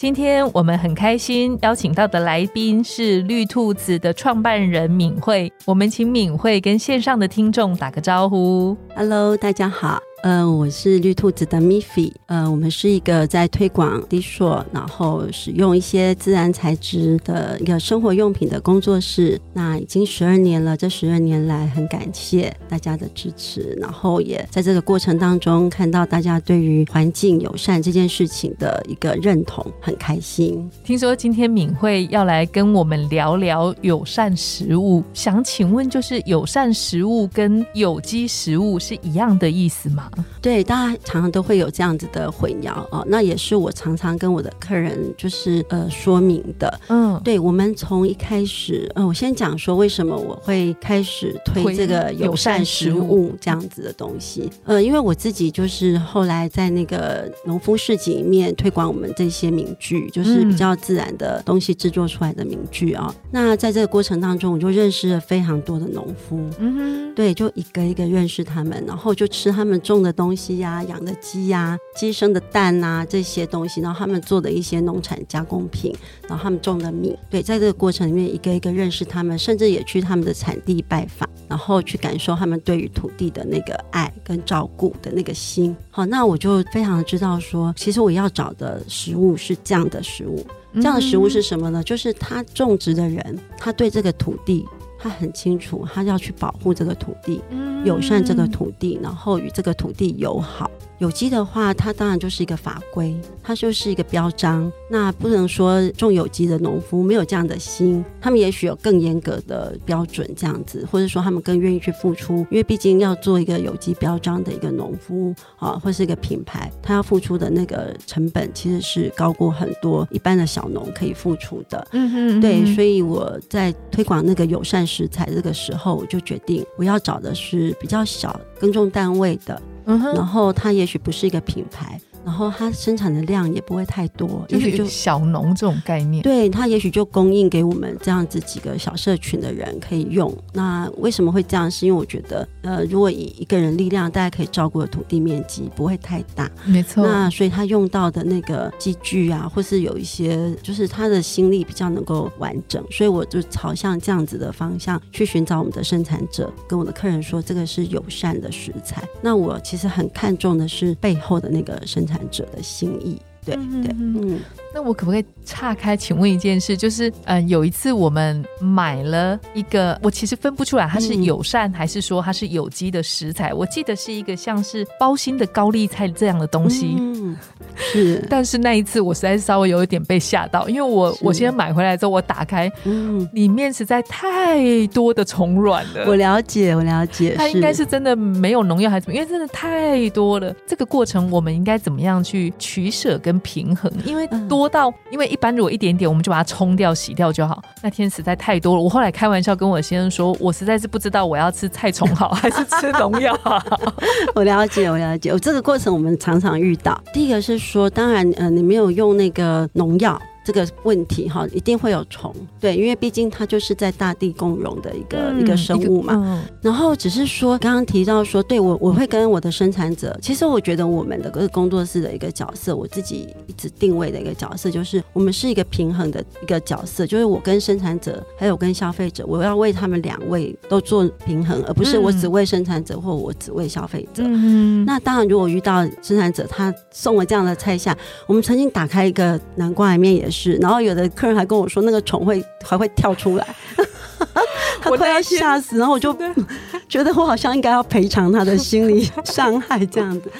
今天我们很开心邀请到的来宾是绿兔子的创办人敏慧，我们请敏慧跟线上的听众打个招呼。Hello，大家好。呃，我是绿兔子的 Miffy，呃，我们是一个在推广低塑，然后使用一些自然材质的一个生活用品的工作室。那已经十二年了，这十二年来很感谢大家的支持，然后也在这个过程当中看到大家对于环境友善这件事情的一个认同，很开心。听说今天敏慧要来跟我们聊聊友善食物，想请问，就是友善食物跟有机食物是一样的意思吗？对，大家常常都会有这样子的混淆哦，那也是我常常跟我的客人就是呃说明的。嗯，对，我们从一开始，呃，我先讲说为什么我会开始推推这个友善食物这样子的东西。呃，因为我自己就是后来在那个农夫市集里面推广我们这些名句，就是比较自然的东西制作出来的名句啊、那在这个过程当中，我就认识了非常多的农夫。嗯对，就一个一个认识他们，然后就吃他们种的东西呀、养的鸡呀、鸡生的蛋啊这些东西，然后他们做的一些农产加工品，然后他们种的米。对，在这个过程里面，一个一个认识他们，甚至也去他们的产地拜访，然后去感受他们对于土地的那个爱跟照顾的那个心。好，那我就非常知道说，其实我要找的食物是这样的食物。这样的食物是什么呢？就是他种植的人，他对这个土地，他很清楚，他要去保护这个土地，嗯友善这个土地，然后与这个土地友好。有机的话，它当然就是一个法规，它就是一个标章。那不能说种有机的农夫没有这样的心，他们也许有更严格的标准这样子，或者说他们更愿意去付出，因为毕竟要做一个有机标章的一个农夫啊，或是一个品牌，他要付出的那个成本其实是高过很多一般的小农可以付出的。嗯哼，对，所以我在推广那个友善食材这个时候，我就决定我要找的是比较小耕种单位的，嗯然，后它也许不是一个品牌，然后它生产的量也不会太多，也许就就是小农这种概念。对它也许就供应给我们这样子几个小社群的人可以用。那为什么会这样？是因为我觉得，呃，如果以一个人力量，大家可以照顾的土地面积不会太大，没错。那所以他用到的那个机具啊，或是有一些，就是他的心力比较能够完整，所以我就朝向这样子的方向去寻找我们的生产者，跟我的客人说这个是友善的食材。那我其实很看重的是背后的那个生产者的心意。对对，嗯那我可不可以岔开，请问一件事，就是嗯，有一次我们买了一个，我其实分不出来它是嗯友善还是说它是有机的食材，我记得是一个像是包心的高丽菜这样的东西。嗯，是，但是那一次我实在是稍微有一点被吓到，因为我是我先买回来之后，我打开嗯，里面实在太多的虫卵了。我了解，我了解，它应该是真的没有农药还是怎么？因为真的太多了。这个过程我们应该怎么样去取舍跟平衡？因为嗯多到，因为一般如果一点点，我们就把它冲掉、洗掉就好。那天实在太多了，我后来开玩笑跟我先生说，我实在是不知道我要吃菜虫好 还是吃农药好。我了解，我了解。我这个过程我们常常遇到。第一个是说，当然，呃，你没有用那个农药。这个问题哈，一定会有虫，对，因为毕竟它就是在大地共荣的一个、一个生物嘛。嗯然后只是说，刚刚提到说，对我我会跟我的生产者，其实我觉得我们的个工作室的一个角色，我自己一直定位的一个角色，就是我们是一个平衡的一个角色，就是我跟生产者还有跟消费者，我要为他们两位都做平衡，而不是我只为生产者或我只为消费者。嗯，那当然，如果遇到生产者他送了这样的菜下，我们曾经打开一个南瓜里面也是，然后有的客人还跟我说那个虫会还会跳出来，他快要吓死，然后我就 觉得我好像应该要赔偿他的心理伤害这样子。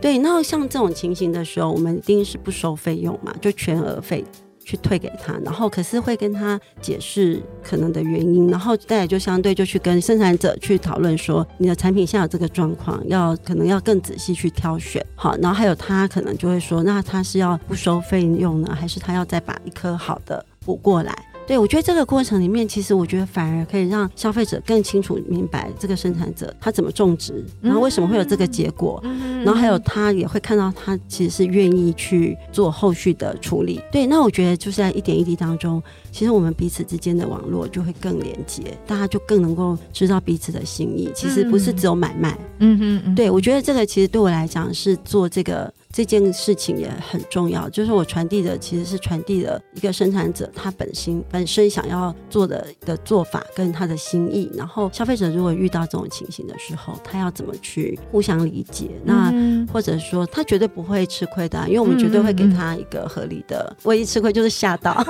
对，那像这种情形的时候，我们一定是不收费用嘛，就全额费。去退给他，然后可是会跟他解释可能的原因，然后再来就相对就去跟生产者去讨论说，你的产品现在有这个状况，要可能要更仔细去挑选。好，然后还有他可能就会说，那他是要不收费用呢，还是他要再把一颗好的补过来？对，我觉得这个过程里面，其实我觉得反而可以让消费者更清楚明白这个生产者他怎么种植，然后为什么会有这个结果，然后还有他也会看到他其实是愿意去做后续的处理。对，那我觉得就是在一点一滴当中，其实我们彼此之间的网络就会更连接，大家就更能够知道彼此的心意。其实不是只有买卖，嗯嗯嗯，对我觉得这个其实对我来讲是做这个。这件事情也很重要，就是我传递的其实是传递了一个生产者他本心本身想要做的的做法跟他的心意，然后消费者如果遇到这种情形的时候，他要怎么去互相理解？那或者说他绝对不会吃亏的，因为我们绝对会给他一个合理的。唯一吃亏就是吓到，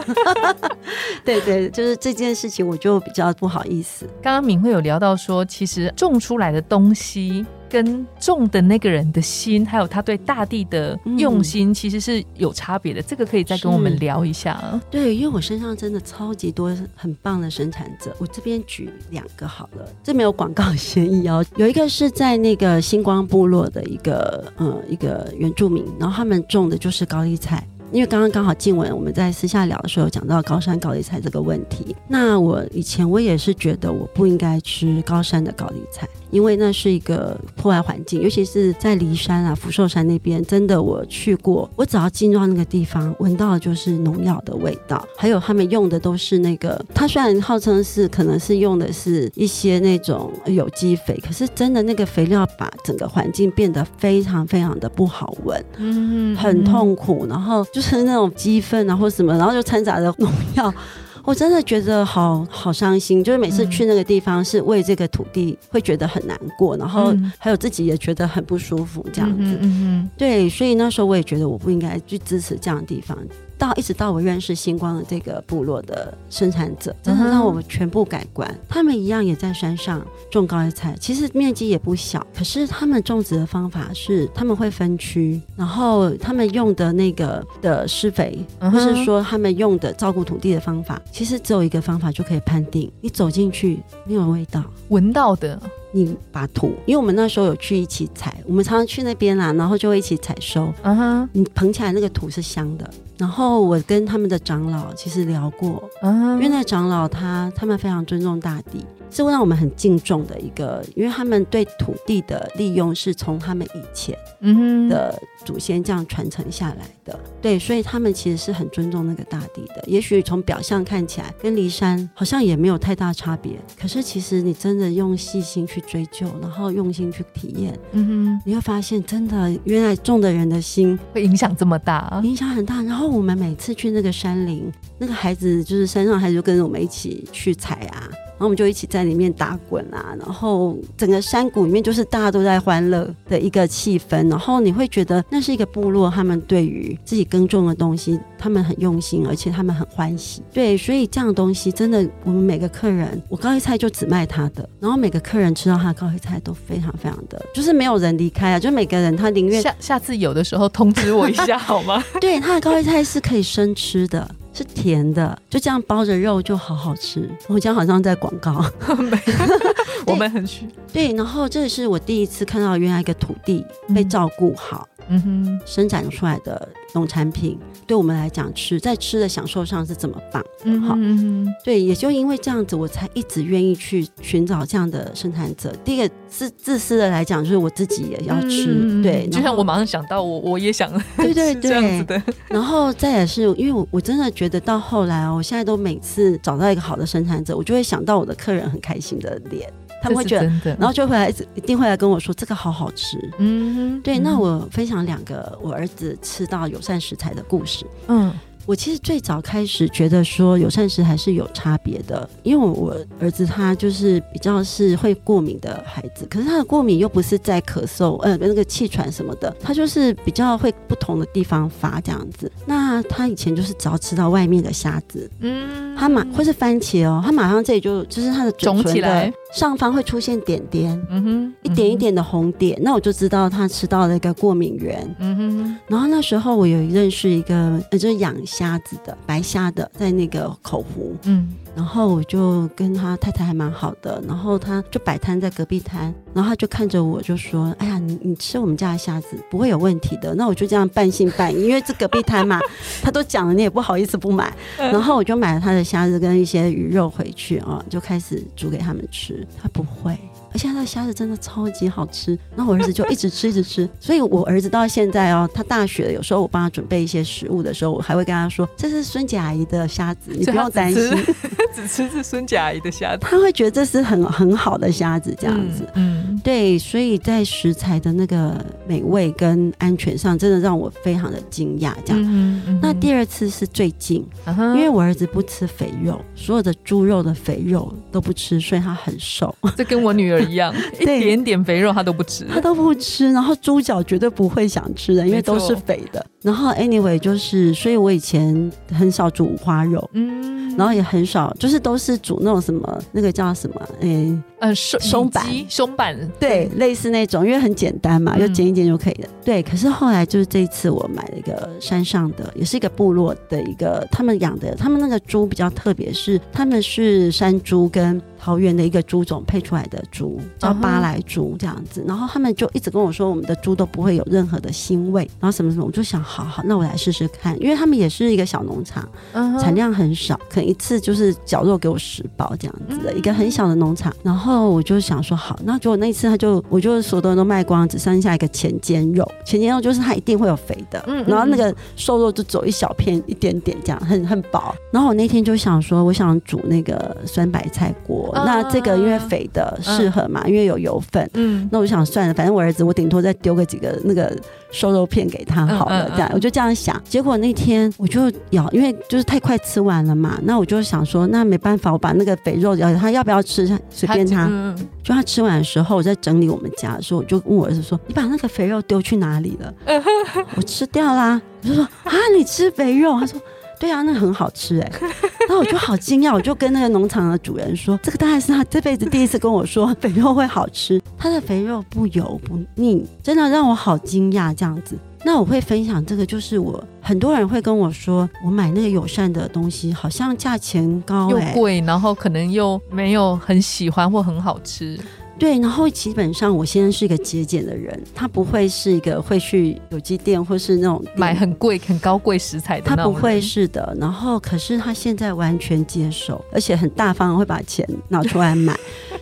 对对，就是这件事情我就比较不好意思。刚刚敏慧有聊到说，其实种出来的东西。跟种的那个人的心，还有他对大地的用心，其实是有差别的。这个可以再跟我们聊一下。对，因为我身上真的超级多很棒的生产者，我这边举两个好了，这没有广告嫌疑哦。有一个是在那个星光部落的一个呃一个原住民，然后他们种的就是高丽菜。因为刚刚刚好静文我们在私下聊的时候讲到高山高丽菜这个问题，那我以前我也是觉得我不应该吃高山的高丽菜，因为那是一个破坏环境，尤其是在骊山啊、福寿山那边，真的我去过，我只要进入到那个地方，闻到的就是农药的味道，还有他们用的都是那个，它虽然号称是可能是用的是一些那种有机肥，可是真的那个肥料把整个环境变得非常非常的不好闻，嗯，很痛苦，然后。就是那种鸡粪啊，或什么，然后就掺杂着农药，我真的觉得好好伤心。就是每次去那个地方，是为这个土地会觉得很难过，然后还有自己也觉得很不舒服这样子。对，所以那时候我也觉得我不应该去支持这样的地方。到一直到我认识星光的这个部落的生产者，真的让我们全部改观。他们一样也在山上种高丽菜，其实面积也不小。可是他们种植的方法是，他们会分区，然后他们用的那个的施肥，或是说他们用的照顾土地的方法，其实只有一个方法就可以判定：你走进去没有味道，闻到的。你把土，因为我们那时候有去一起采，我们常常去那边啦，然后就会一起采收。嗯哼，你捧起来那个土是香的。然后我跟他们的长老其实聊过，嗯，因为那长老他他们非常尊重大地。是会让我们很敬重的一个，因为他们对土地的利用是从他们以前的祖先这样传承下来的，对，所以他们其实是很尊重那个大地的。也许从表象看起来跟骊山好像也没有太大差别，可是其实你真的用细心去追究，然后用心去体验，嗯哼，你会发现真的原来种的人的心会影响这么大，影响很大。然后我们每次去那个山林，那个孩子就是山上孩子就跟着我们一起去采啊。然后我们就一起在里面打滚啊，然后整个山谷里面就是大家都在欢乐的一个气氛，然后你会觉得那是一个部落，他们对于自己耕种的东西，他们很用心，而且他们很欢喜。对，所以这样的东西真的，我们每个客人，我高丽菜就只卖他的，然后每个客人吃到他的高丽菜都非常非常的，就是没有人离开啊，就每个人他宁愿下下次有的时候通知我一下 好吗？对，他的高丽菜是可以生吃的。是甜的，就这样包着肉就好好吃。我讲好像在广告，我们很虚。对，然后这也是我第一次看到原来一个土地被照顾好。嗯哼，生产出来的农产品，对我们来讲吃在吃的享受上是怎么棒，嗯好，对，也就因为这样子，我才一直愿意去寻找这样的生产者。第一个是自私的来讲，就是我自己也要吃，对，就像我马上想到，我我也想，对对 对，这样子的。然后再也是因为我我真的觉得到后来哦，我现在都每次找到一个好的生产者，我就会想到我的客人很开心的脸。他们会觉得，然后就会来一定会来跟我说这个好好吃。嗯，对。那我分享两个我儿子吃到友善食材的故事。嗯。我其实最早开始觉得说友善食还是有差别的，因为我儿子他就是比较是会过敏的孩子，可是他的过敏又不是在咳嗽，呃，那个气喘什么的，他就是比较会不同的地方发这样子。那他以前就是只要吃到外面的虾子，嗯，他马或是番茄哦，他马上这里就就是他的肿起来上方会出现点点，嗯哼，一点一点的红点，那我就知道他吃到了一个过敏源。嗯哼，然后那时候我有认识一个，呃，就是养虾子的白虾的，在那个口湖，嗯然后我就跟他太太还蛮好的，然后他就摆摊在隔壁摊，然后他就看着我就说：“哎呀，你你吃我们家的虾子不会有问题的。”那我就这样半信半疑，因为这隔壁摊嘛，他都讲了，你也不好意思不买。然后我就买了他的虾子跟一些鱼肉回去啊，就开始煮给他们吃。他不会。而且他的虾子真的超级好吃，然后我儿子就一直吃一直吃，所以我儿子到现在哦，他大学有时候我帮他准备一些食物的时候，我还会跟他说：“这是孙姐阿姨的虾子，你不用担心。”只吃是孙姐阿姨的虾子，他会觉得这是很很好的虾子，这样子。嗯，对，所以在食材的那个美味跟安全上，真的让我非常的惊讶。这样，嗯嗯那第二次是最近，嗯因为我儿子不吃肥肉，所有的猪肉的肥肉都不吃，所以他很瘦，这跟我女儿一样，一对点点肥肉他都不吃。他都不吃。然后猪脚绝对不会想吃的，因为都是肥的。然后 anyway 就是，所以我以前很少煮五花肉。嗯，然后也很少，就是都是煮那种什么，那个叫什么，诶、呃松松板。松板，对，类似那种，因为很简单嘛，嗯。就剪一剪就可以了。对，可是后来就是这一次我买了一个山上的，也是一个部落的一个，他们养的，他们那个猪比较特别，是他们是山猪跟桃园的一个猪种配出来的猪，叫巴莱猪这样子。然后他们就一直跟我说，我们的猪都不会有任何的腥味，然后什么什么，我就想，好好，那我来试试看，因为他们也是一个小农场，嗯产量很少，可能一次就是绞肉给我十包这样子的、嗯一个很小的农场。然后我就想说好，那结果那一次他就我就所有东西都卖光，只剩下一个前肩肉。前肩肉就是它一定会有肥的，然后那个瘦肉就走一小片一点点这样，很很薄。然后我那天就想说，我想煮那个酸白菜锅，啊那这个因为肥的适合嘛，因为有油分。嗯那我就想算了，反正我儿子我顶多再丢个几个那个瘦肉片给他好了，这样我就这样想。结果那天我就咬，因为就是太快吃完了嘛，那我就想说，那没办法，我把那个肥肉咬，他要不要吃随便他。嗯嗯就他吃完的时候，我在整理我们家的时候，我就问我儿子说：“你把那个肥肉丢去哪里了？” 我吃掉啦。我就说：“啊，你吃肥肉？”他说。对啊，那很好吃哎、然后我就好惊讶，我就跟那个农场的主人说，这个当然是他这辈子第一次跟我说肥肉会好吃，他的肥肉不油不腻，真的让我好惊讶这样子。那我会分享这个，就是我很多人会跟我说，我买那个友善的东西，好像价钱高、又贵，然后可能又没有很喜欢或很好吃。对，然后基本上我先生是一个节俭的人，他不会是一个会去有机店或是那种买很贵、很高贵食材的他不会是的。然后可是他现在完全接受，而且很大方，会把钱拿出来买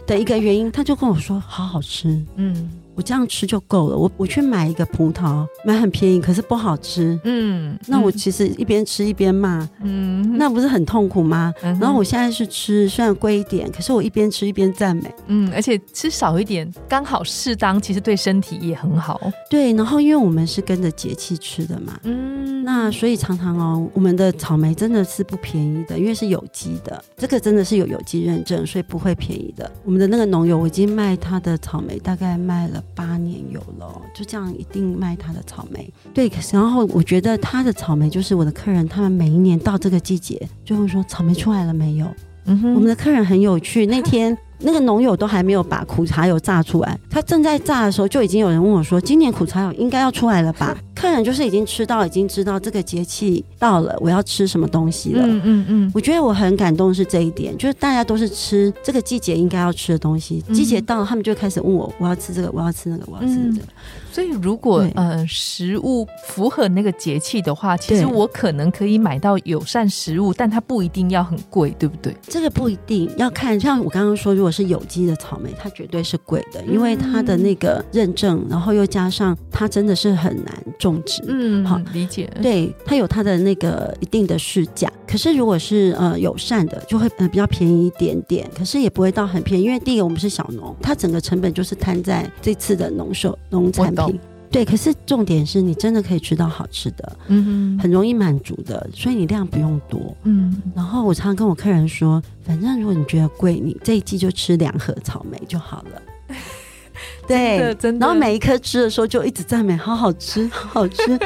的一个原因，他就跟我说好好吃。嗯我这样吃就够了。我我去买一个葡萄，买很便宜，可是不好吃。嗯，那我其实一边吃一边骂，嗯那不是很痛苦吗？嗯然后我现在是吃，虽然贵一点，可是我一边吃一边赞美。嗯，而且吃少一点，刚好适当，其实对身体也很好。对，然后因为我们是跟着节气吃的嘛，嗯那所以常常哦，我们的草莓真的是不便宜的，因为是有机的，这个真的是有有机认证，所以不会便宜的。我们的那个农友，我已经卖他的草莓，大概卖了八年有了哦，就这样一定卖他的草莓。对，然后我觉得他的草莓就是我的客人，他们每一年到这个季节就会说草莓出来了没有？嗯哼我们的客人很有趣，那天 那个农友都还没有把苦茶油榨出来，他正在榨的时候，就已经有人问我说：“今年苦茶油应该要出来了吧？”客人就是已经吃到，已经知道这个节气到了，我要吃什么东西了。嗯嗯嗯，我觉得我很感动是这一点，就是大家都是吃这个季节应该要吃的东西，嗯季节到了，他们就开始问我：“我要吃这个，我要吃那个，我要吃这个。所以如果呃食物符合那个节气的话，其实我可能可以买到友善食物，但它不一定要很贵，对不对？这个不一定要看，像我刚刚说，如果是有机的草莓，它绝对是贵的，因为它的那个认证，然后又加上它真的是很难种植。嗯，好理解。对，它有它的那个一定的市价，可是如果是呃友善的，就会呃比较便宜一点点，可是也不会到很便宜，因为第一个我们是小农，它整个成本就是摊在这次的农售农产品。对，可是重点是你真的可以吃到好吃的，嗯哼很容易满足的，所以你量不用多。嗯，然后我常常跟我客人说，反正如果你觉得贵，你这一季就吃两盒草莓就好了。对，真的然后每一颗吃的时候就一直赞美，好好吃，好好吃，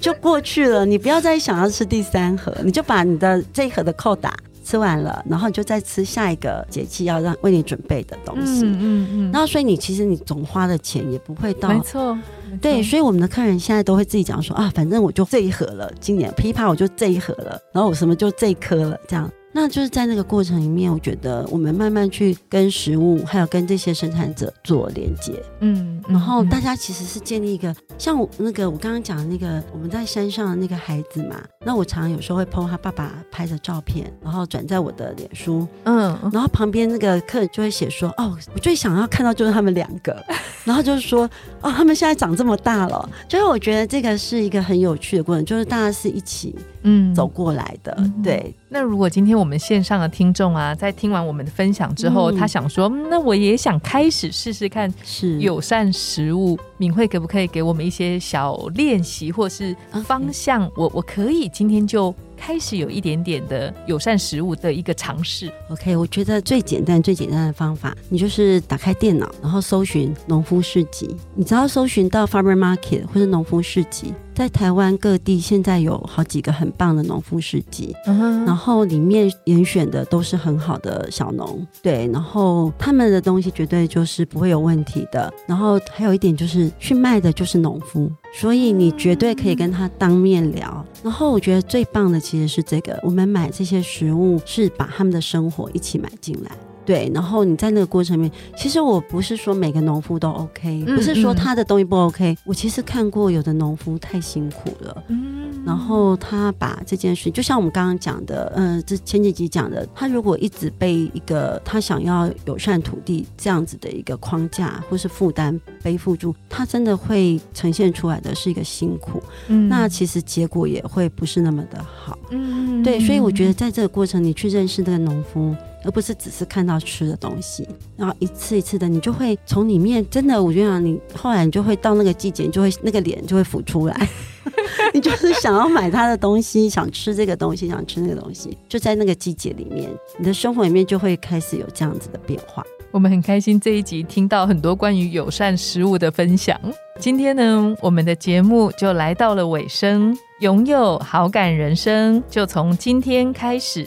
就过去了。你不要再想要吃第三盒，你就把你的这一盒的扣打吃完了，然后你就再吃下一个节气要让为你准备的东西。嗯嗯嗯，然后所以你其实你总花的钱也不会到没错，没错对，所以我们的客人现在都会自己讲说啊，反正我就这一盒了，今年枇杷我就这一盒了，然后我什么就这一颗了，这样。那就是在那个过程里面，我觉得我们慢慢去跟食物，还有跟这些生产者做连接，嗯，然后嗯大家其实是建立一个像我那个我刚刚讲的那个我们在山上的那个孩子嘛，那我常常有时候会 PO 他爸爸拍的照片，然后转在我的脸书，嗯然后旁边那个客人就会写说：“哦，我最想要看到就是他们两个。”然后就是说：“哦，他们现在长这么大了。”就是我觉得这个是一个很有趣的过程，就是大家是一起嗯走过来的。嗯对，那如果今天我们线上的听众啊，在听完我们的分享之后，嗯他想说，嗯那我也想开始试试看是友善食物，敏慧可不可以给我们一些小练习或是方向？我我可以今天就开始有一点点的友善食物的一个尝试。OK。我觉得最简单、最简单的方法，你就是打开电脑，然后搜寻农夫市集。你只要搜寻到 Farmer Market 或者农夫市集，在台湾各地现在有好几个很棒的农夫市集。嗯然后里面严选的都是很好的小农，对，然后他们的东西绝对就是不会有问题的。然后还有一点就是去卖的就是农夫，所以你绝对可以跟他当面聊。然后我觉得最棒的其实是这个，我们买这些食物是把他们的生活一起买进来。对，然后你在那个过程里面，其实我不是说每个农夫都 OK，、嗯不是说嗯。他的东西不 OK，我其实看过有的农夫太辛苦了，嗯。然后他把这件事，就像我们刚刚讲的，呃，这前几集讲的，他如果一直被一个他想要友善土地这样子的一个框架或是负担背负住，他真的会呈现出来的是一个辛苦，嗯。那其实结果也会不是那么的好。嗯对，所以我觉得在这个过程，你去认识那个农夫，而不是只是看到吃的东西，然后一次一次的，你就会从里面真的，我觉得你后来你就会到那个季节，你就会那个脸就会浮出来，你就是想要买他的东西，想吃这个东西，想吃那个东西，就在那个季节里面，你的生活里面就会开始有这样子的变化。我们很开心这一集听到很多关于友善食物的分享。今天呢，我们的节目就来到了尾声。拥有好感人生，就从今天开始，